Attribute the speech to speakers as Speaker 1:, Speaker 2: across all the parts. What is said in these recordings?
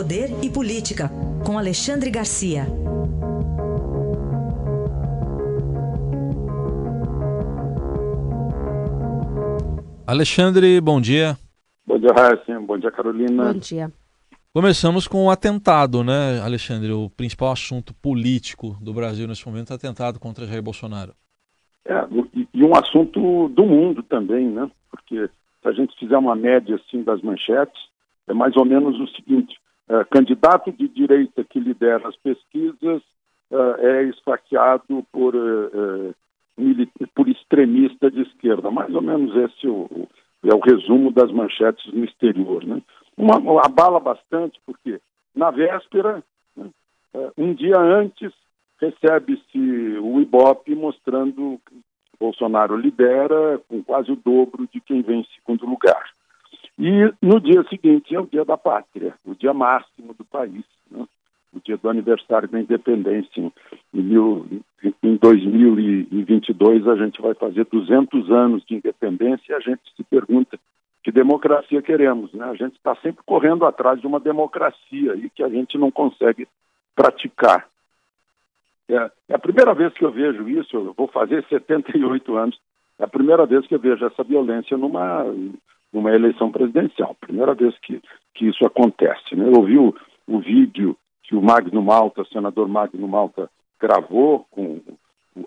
Speaker 1: Poder e Política, com Alexandre Garcia.
Speaker 2: Alexandre, bom dia.
Speaker 3: Bom dia, Raíssa. Bom dia, Carolina.
Speaker 4: Bom dia.
Speaker 2: Começamos com o atentado, né, Alexandre? O principal assunto político do Brasil nesse momento é o atentado contra Jair Bolsonaro.
Speaker 3: É, e um assunto do mundo também, né? Porque se a gente fizer uma média assim das manchetes, é mais ou menos o seguinte: é, candidato de direita que lidera as pesquisas é, é esfaqueado por, é por extremista de esquerda. Mais ou menos esse é o, é o resumo das manchetes no exterior, né? uma, abala bastante, porque na véspera, né, um dia antes, recebe-se o Ibope mostrando que Bolsonaro lidera com quase o dobro de quem vem em segundo lugar. E no dia seguinte é o dia da pátria, o dia máximo do país, né? o dia do aniversário da independência. Em, mil, em 2022 a gente vai fazer 200 anos de independência e a gente se pergunta que democracia queremos. Né? A gente está sempre correndo atrás de uma democracia e que a gente não consegue praticar. É, é, a primeira vez que eu vejo isso, eu vou fazer 78 anos, é a primeira vez que eu vejo essa violência numa, numa eleição presidencial, primeira vez que, que isso acontece. Né? Eu vi o, o vídeo que o Magno Malta, senador Magno Malta, gravou com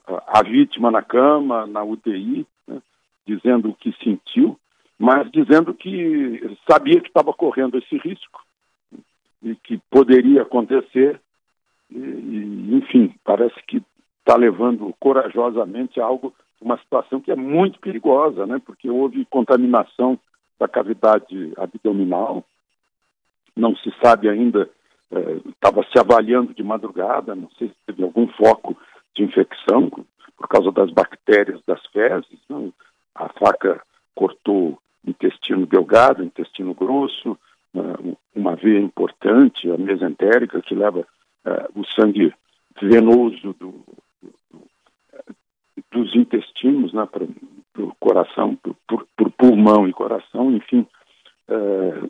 Speaker 3: a, vítima na cama, na UTI, né? dizendo o que sentiu mas dizendo que sabia que estava correndo esse risco e que poderia acontecer. E, enfim, parece que está levando corajosamente a algo, uma situação que é muito perigosa, né? Porque houve contaminação da cavidade abdominal, não se sabe ainda, estava eh, se avaliando de madrugada, não sei se teve algum foco de infecção por causa das bactérias das fezes. Né? A faca cortou intestino delgado, intestino grosso, uh, uma veia importante, a mesentérica, que leva uh, o sangue venoso do, do, dos intestinos né, para o coração, por, por, pulmão e coração, enfim,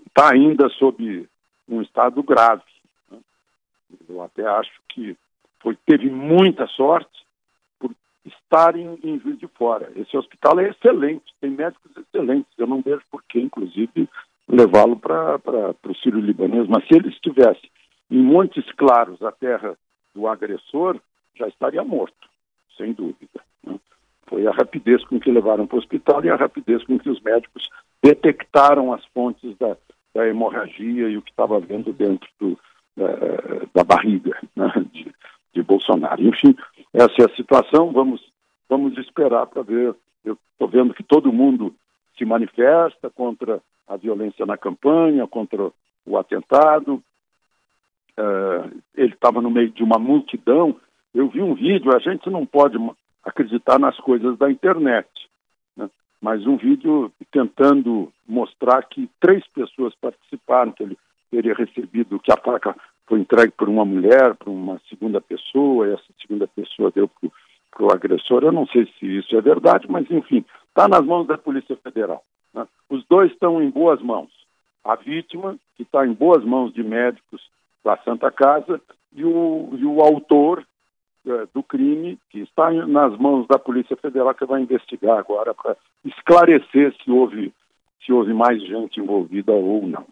Speaker 3: está uh, ainda sob um estado grave. Né? Eu até acho que foi, teve muita sorte estarem em Juiz de Fora. Esse hospital é excelente, tem médicos excelentes. Eu não vejo por que, inclusive, levá-lo para o Sírio Libanês. Mas se ele estivesse em Montes Claros, a terra do agressor, já estaria morto, sem dúvida. Né? Foi a rapidez com que levaram para o hospital e a rapidez com que os médicos detectaram as fontes da, da hemorragia e o que estava vendo dentro do, da, da barriga né? de, de Bolsonaro. Enfim, essa é a situação, vamos, vamos esperar para ver. Eu estou vendo que todo mundo se manifesta contra a violência na campanha, contra o atentado. Uh, ele estava no meio de uma multidão. Eu vi um vídeo, a gente não pode acreditar nas coisas da internet, né? mas um vídeo tentando mostrar que três pessoas participaram, que ele teria recebido, que a placa foi entregue por uma mulher, por uma segunda pessoa, e essa segunda pessoa deu para o agressor. Eu não sei se isso é verdade, mas enfim, está nas mãos da Polícia Federal. Né? Os dois estão em boas mãos. A vítima, que está em boas mãos de médicos da Santa Casa, e o, e o autor do crime, que está nas mãos da Polícia Federal, que vai investigar agora para esclarecer se houve, se houve mais gente envolvida ou não.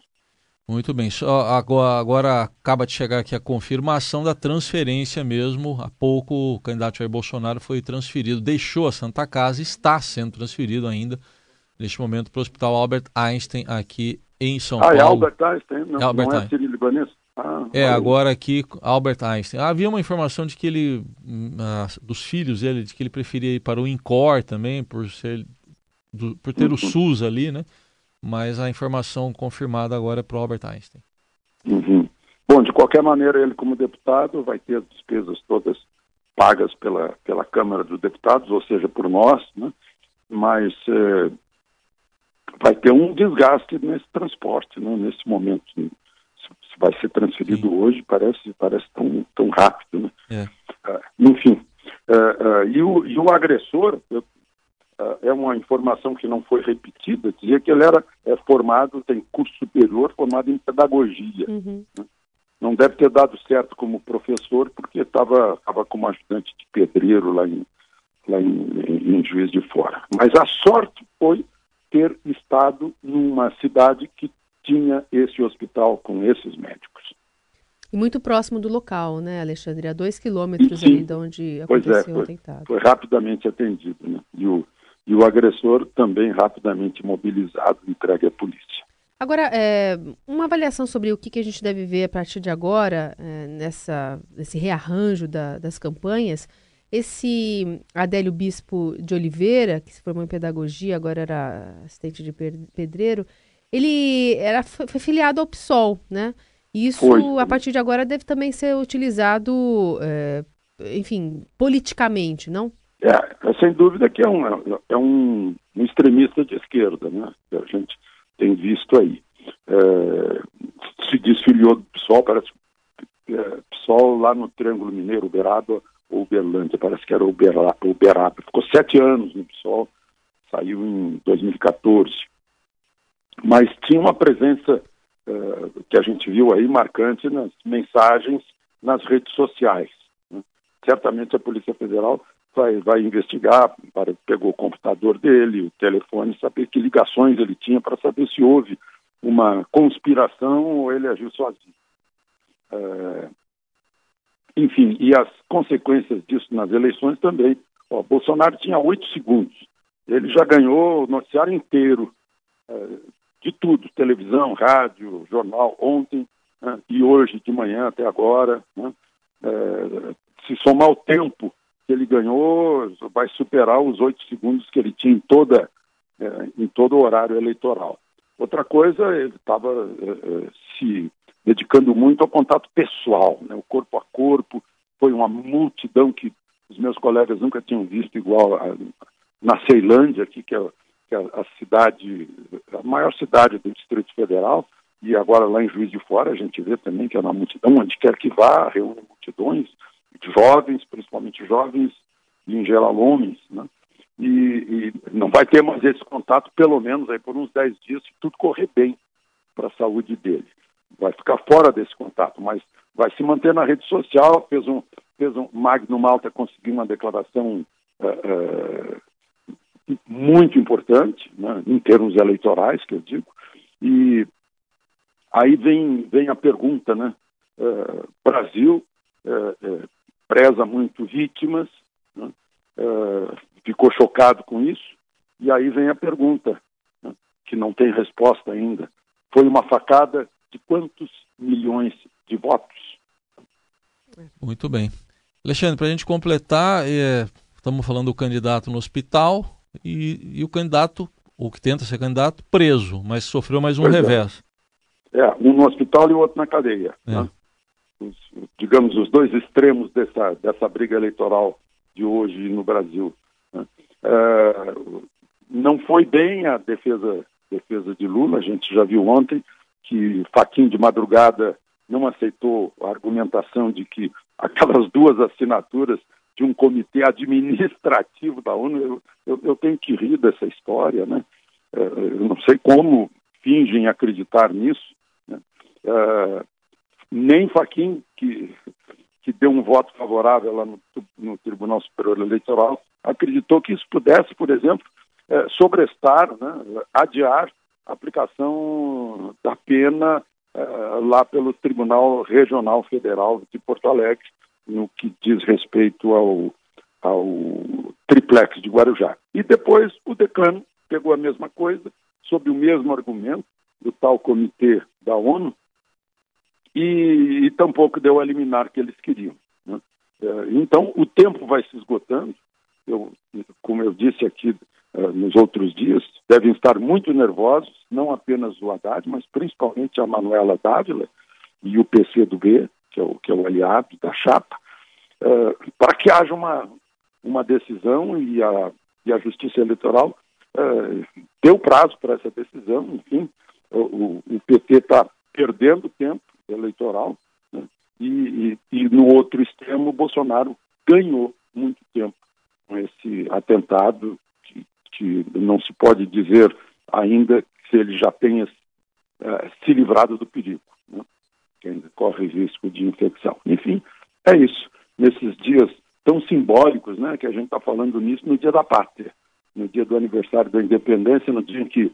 Speaker 2: Muito bem. Só agora, agora, acaba de chegar aqui a confirmação da transferência mesmo. Há pouco o candidato Jair Bolsonaro foi transferido, deixou a Santa Casa, está sendo transferido ainda, neste momento, para o Hospital Albert Einstein, aqui em São
Speaker 3: ah,
Speaker 2: Paulo.
Speaker 3: Ah, é Albert Einstein? Não,
Speaker 2: é Albert
Speaker 3: não é
Speaker 2: Einstein.
Speaker 3: Libanês? Ah,
Speaker 2: é, agora aqui, Albert Einstein. Havia uma informação de que ele, uh, dos filhos dele, de que ele preferia ir para o INCOR também, por, ser, do, por ter uhum. o SUS ali, né? mas a informação confirmada agora é para o Albert Einstein.
Speaker 3: Uhum. Bom, de qualquer maneira, ele como deputado vai ter as despesas todas pagas pela, pela Câmara dos Deputados, ou seja, por nós, né? mas é, vai ter um desgaste nesse transporte, né? nesse momento. Vai ser transferido Sim. hoje, parece, parece tão, tão rápido. Né? É. Uh, enfim, uh, uh, e, o, e o agressor, eu é uma informação que não foi repetida, dizia que ele era é, formado, tem curso superior, formado em pedagogia. Uhum. Né? não deve ter dado certo como professor, porque estava como ajudante de pedreiro lá em, lá em, em, em Juiz de Fora. Mas a sorte foi ter estado numa cidade que tinha esse hospital com esses médicos.
Speaker 4: E muito próximo do local, né, Alexandre? A dois quilômetros ali de onde aconteceu
Speaker 3: pois é, foi, o atentado. Foi rapidamente atendido, né? E o, e o agressor também rapidamente mobilizado, entregue à polícia.
Speaker 4: Agora, é, uma avaliação sobre o que, que, a gente deve ver a partir de agora, é, nessa, nesse rearranjo da, das campanhas. Esse Adélio Bispo de Oliveira, que se formou em pedagogia, agora era assistente de pedreiro, ele era, foi filiado ao PSOL, né? Isso, foi. a partir de agora, deve também ser utilizado, é, enfim, politicamente, não?
Speaker 3: É, sem dúvida que é um, é um, um extremista de esquerda, né? A gente tem visto aí. É, se desfiliou do PSOL, parece é, PSOL lá no Triângulo Mineiro, Uberaba ou Uberlândia, parece que era Uberaba, Uberaba. Ficou sete anos no PSOL, saiu em 2014. Mas tinha uma presença é, que a gente viu aí marcante nas mensagens nas redes sociais. Né? Certamente a Polícia Federal vai, vai investigar, para, pegou o computador dele, o telefone, saber que ligações ele tinha para saber se houve uma conspiração ou ele agiu sozinho. É, enfim, e as consequências disso nas eleições também. Ó, Bolsonaro tinha oito segundos. Ele já ganhou o noticiário inteiro, tudo, televisão, rádio, jornal, ontem né, e hoje de manhã até agora. Né, é, se somar o tempo que ele ganhou vai superar os oito segundos que ele tinha em toda é, em todo o horário eleitoral. Outra coisa, ele estava é, é, se dedicando muito ao contato pessoal, né, o corpo a corpo. Foi uma multidão que os meus colegas nunca tinham visto igual a, na Ceilândia, aqui, que é, que é a cidade, a maior cidade do Distrito Federal, e agora lá em Juiz de Fora a gente vê também que é uma multidão, onde quer que vá, reúne multidões, jovens, principalmente jovens e em geral homens, né? E, e, não vai ter mais esse contato, pelo menos aí por uns 10 dias, se tudo correr bem para a saúde dele. Vai ficar fora desse contato, mas vai se manter na rede social, fez um, fez um Magno Malta conseguiu uma declaração uh, uh, muito importante, né, em termos eleitorais, que eu digo, e aí vem, vem a pergunta, né, uh, Brasil, preza muito vítimas, né? uh, ficou chocado com isso, e aí vem a pergunta, né? que não tem resposta ainda. Foi uma facada de quantos milhões de votos?
Speaker 2: Muito bem. Alexandre, para a gente completar, é, estamos falando do candidato no hospital e, e, o candidato, o que tenta ser candidato, preso, mas sofreu mais um pois é. revés.
Speaker 3: É. é. um no hospital e o outro na cadeia. É. Né? os, digamos, os dois extremos dessa, dessa briga eleitoral de hoje no Brasil. Né? É, não foi bem a defesa, defesa de Lula, a gente já viu ontem que Faquin de madrugada não aceitou a argumentação de que aquelas duas assinaturas de um comitê administrativo da ONU, eu, eu, eu tenho que rir dessa história, né? É, eu não sei como fingem acreditar nisso. Né? É, nem Faquim, que, que deu um voto favorável lá no, no Tribunal Superior Eleitoral, acreditou que isso pudesse, por exemplo, é, sobrestar, né, adiar a aplicação da pena é, lá pelo Tribunal Regional Federal de Porto Alegre, no que diz respeito ao, ao triplex de Guarujá. E depois o decano pegou a mesma coisa, sob o mesmo argumento do tal comitê da ONU, e, e tampouco deu a liminar que eles queriam. Né? É, então, o tempo vai se esgotando. Eu, como eu disse aqui uh, nos outros dias, devem estar muito nervosos, não apenas o Haddad, mas principalmente a Manuela Dávila e o PC do B, que é o, que é o aliado da chapa, uh, para que haja uma, uma decisão e a, e a Justiça Eleitoral uh, deu prazo para essa decisão. Enfim, o, o PT está perdendo tempo eleitoral, né? e, e, e, no outro extremo, o Bolsonaro ganhou muito tempo com esse atentado, que, que não se pode dizer ainda se ele já tenha uh, se livrado do perigo. Né? corre risco de infecção. Enfim, é isso. Nesses dias tão simbólicos, né, que a gente está falando nisso no dia da pátria, no dia do aniversário da independência, no dia em que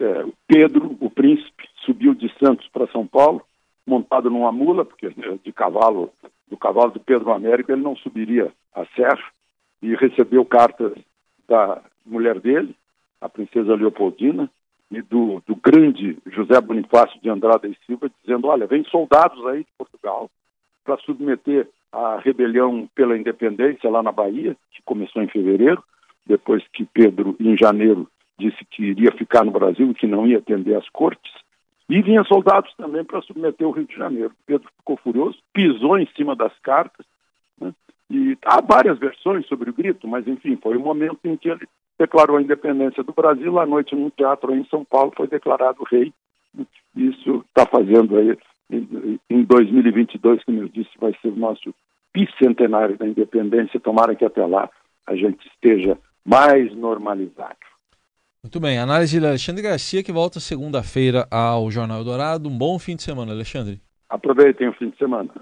Speaker 3: é, Pedro, o príncipe, subiu de Santos para São Paulo, montado numa mula, porque né, de cavalo, do cavalo do Pedro Américo ele não subiria a serra, e recebeu cartas da mulher dele, a princesa Leopoldina, e do, do grande José Bonifácio de Andrade e Silva, dizendo: olha, vem soldados aí de Portugal para submeter a rebelião pela independência lá na Bahia, que começou em fevereiro, depois que Pedro, em janeiro, disse que iria ficar no Brasil e que não ia atender às cortes. E vinha soldados também para submeter o Rio de Janeiro. Pedro ficou furioso, pisou em cima das cartas. Né? E há várias versões sobre o grito, mas enfim, foi o momento em que ele declarou a independência do Brasil. À noite, num teatro em São Paulo, foi declarado rei. Isso está fazendo aí, em 2022, como eu disse, vai ser o nosso bicentenário da independência. Tomara que até lá a gente esteja mais normalizado.
Speaker 2: Muito bem, análise de Alexandre Garcia, que volta segunda-feira ao Jornal Dourado. Um bom fim de semana, Alexandre.
Speaker 3: Aproveitem o fim de semana.